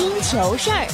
听球事儿。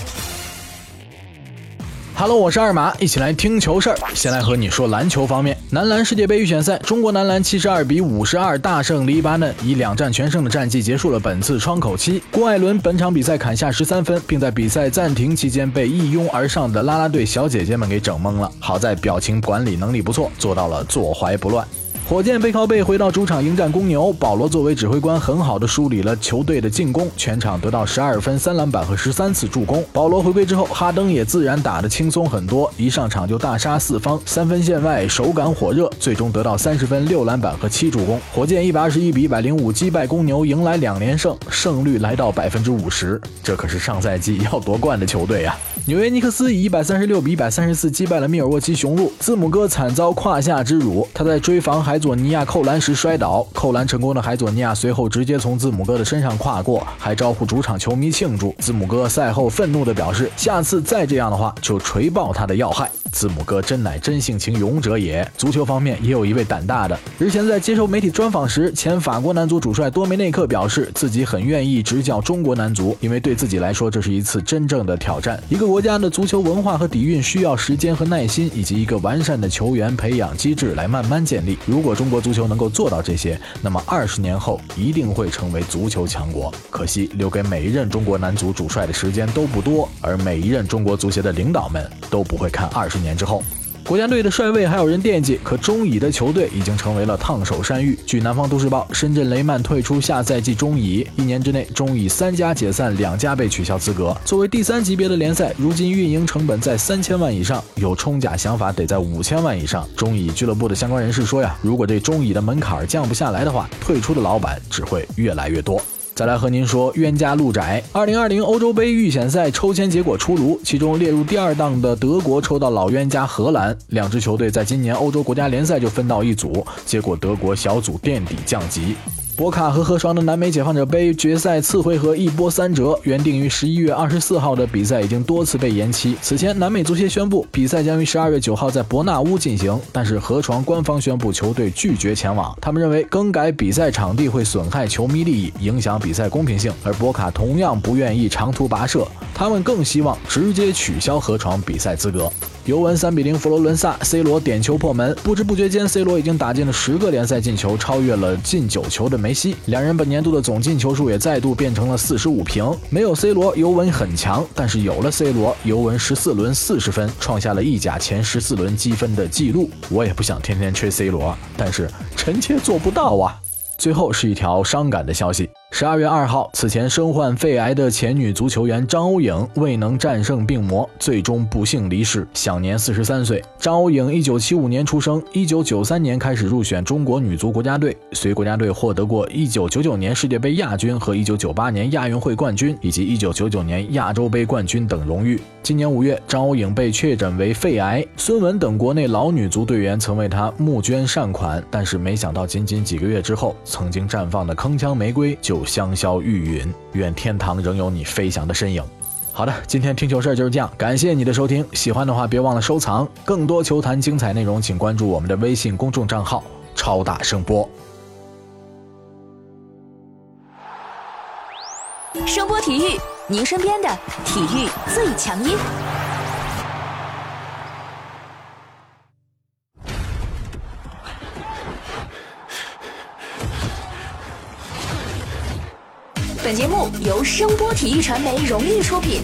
Hello，我是二马，一起来听球事儿。先来和你说篮球方面，男篮世界杯预选赛，中国男篮七十二比五十二大胜黎巴嫩，以两战全胜的战绩结束了本次窗口期。郭艾伦本场比赛砍下十三分，并在比赛暂停期间被一拥而上的啦啦队小姐姐们给整懵了。好在表情管理能力不错，做到了坐怀不乱。火箭背靠背回到主场迎战公牛，保罗作为指挥官，很好的梳理了球队的进攻，全场得到十二分、三篮板和十三次助攻。保罗回归之后，哈登也自然打得轻松很多，一上场就大杀四方，三分线外手感火热，最终得到三十分、六篮板和七助攻。火箭一百二十一比一百零五击败公牛，迎来两连胜，胜率来到百分之五十。这可是上赛季要夺冠的球队呀！纽约尼克斯以一百三十六比一百三十四击败了密尔沃基雄鹿，字母哥惨遭胯下之辱，他在追防海佐尼亚扣篮时摔倒，扣篮成功的海佐尼亚随后直接从字母哥的身上跨过，还招呼主场球迷庆祝。字母哥赛后愤怒地表示，下次再这样的话就锤爆他的要害。字母哥真乃真性情勇者也。足球方面也有一位胆大的，日前在接受媒体专访时，前法国男足主帅多梅内克表示自己很愿意执教中国男足，因为对自己来说这是一次真正的挑战。一个国家的足球文化和底蕴需要时间和耐心，以及一个完善的球员培养机制来慢慢建立。如果中国足球能够做到这些，那么二十年后一定会成为足球强国。可惜留给每一任中国男足主帅的时间都不多，而每一任中国足协的领导们都不会看二十年。年之后，国家队的帅位还有人惦记，可中乙的球队已经成为了烫手山芋。据南方都市报，深圳雷曼退出下赛季中乙，一年之内中乙三家解散，两家被取消资格。作为第三级别的联赛，如今运营成本在三千万以上，有冲甲想法得在五千万以上。中乙俱乐部的相关人士说呀，如果这中乙的门槛降不下来的话，退出的老板只会越来越多。再来和您说冤家路窄。二零二零欧洲杯预选赛抽签结果出炉，其中列入第二档的德国抽到老冤家荷兰。两支球队在今年欧洲国家联赛就分到一组，结果德国小组垫底降级。博卡和河床的南美解放者杯决赛次回合一波三折，原定于十一月二十四号的比赛已经多次被延期。此前，南美足协宣布比赛将于十二月九号在伯纳乌进行，但是河床官方宣布球队拒绝前往。他们认为更改比赛场地会损害球迷利益，影响比赛公平性，而博卡同样不愿意长途跋涉，他们更希望直接取消河床比赛资格。尤文三比零佛罗伦萨，C 罗点球破门，不知不觉间，C 罗已经打进了十个联赛进球，超越了进九球的梅西。两人本年度的总进球数也再度变成了四十五平。没有 C 罗，尤文很强；但是有了 C 罗，尤文十四轮四十分，创下了意甲前十四轮积分的记录。我也不想天天吹 C 罗，但是臣妾做不到啊。最后是一条伤感的消息。十二月二号，此前身患肺癌的前女足球员张欧颖未能战胜病魔，最终不幸离世，享年四十三岁。张欧颖一九七五年出生，一九九三年开始入选中国女足国家队，随国家队获得过一九九九年世界杯亚军和一九九八年亚运会冠军，以及一九九九年亚洲杯冠军等荣誉。今年五月，张欧颖被确诊为肺癌，孙雯等国内老女足队员曾为她募捐善款，但是没想到仅仅几个月之后，曾经绽放的铿锵玫瑰就。香消玉殒，愿天堂仍有你飞翔的身影。好的，今天听球事儿就是这样，感谢你的收听，喜欢的话别忘了收藏。更多球坛精彩内容，请关注我们的微信公众账号“超大声波”。声波体育，您身边的体育最强音。本节目由声波体育传媒荣誉出品。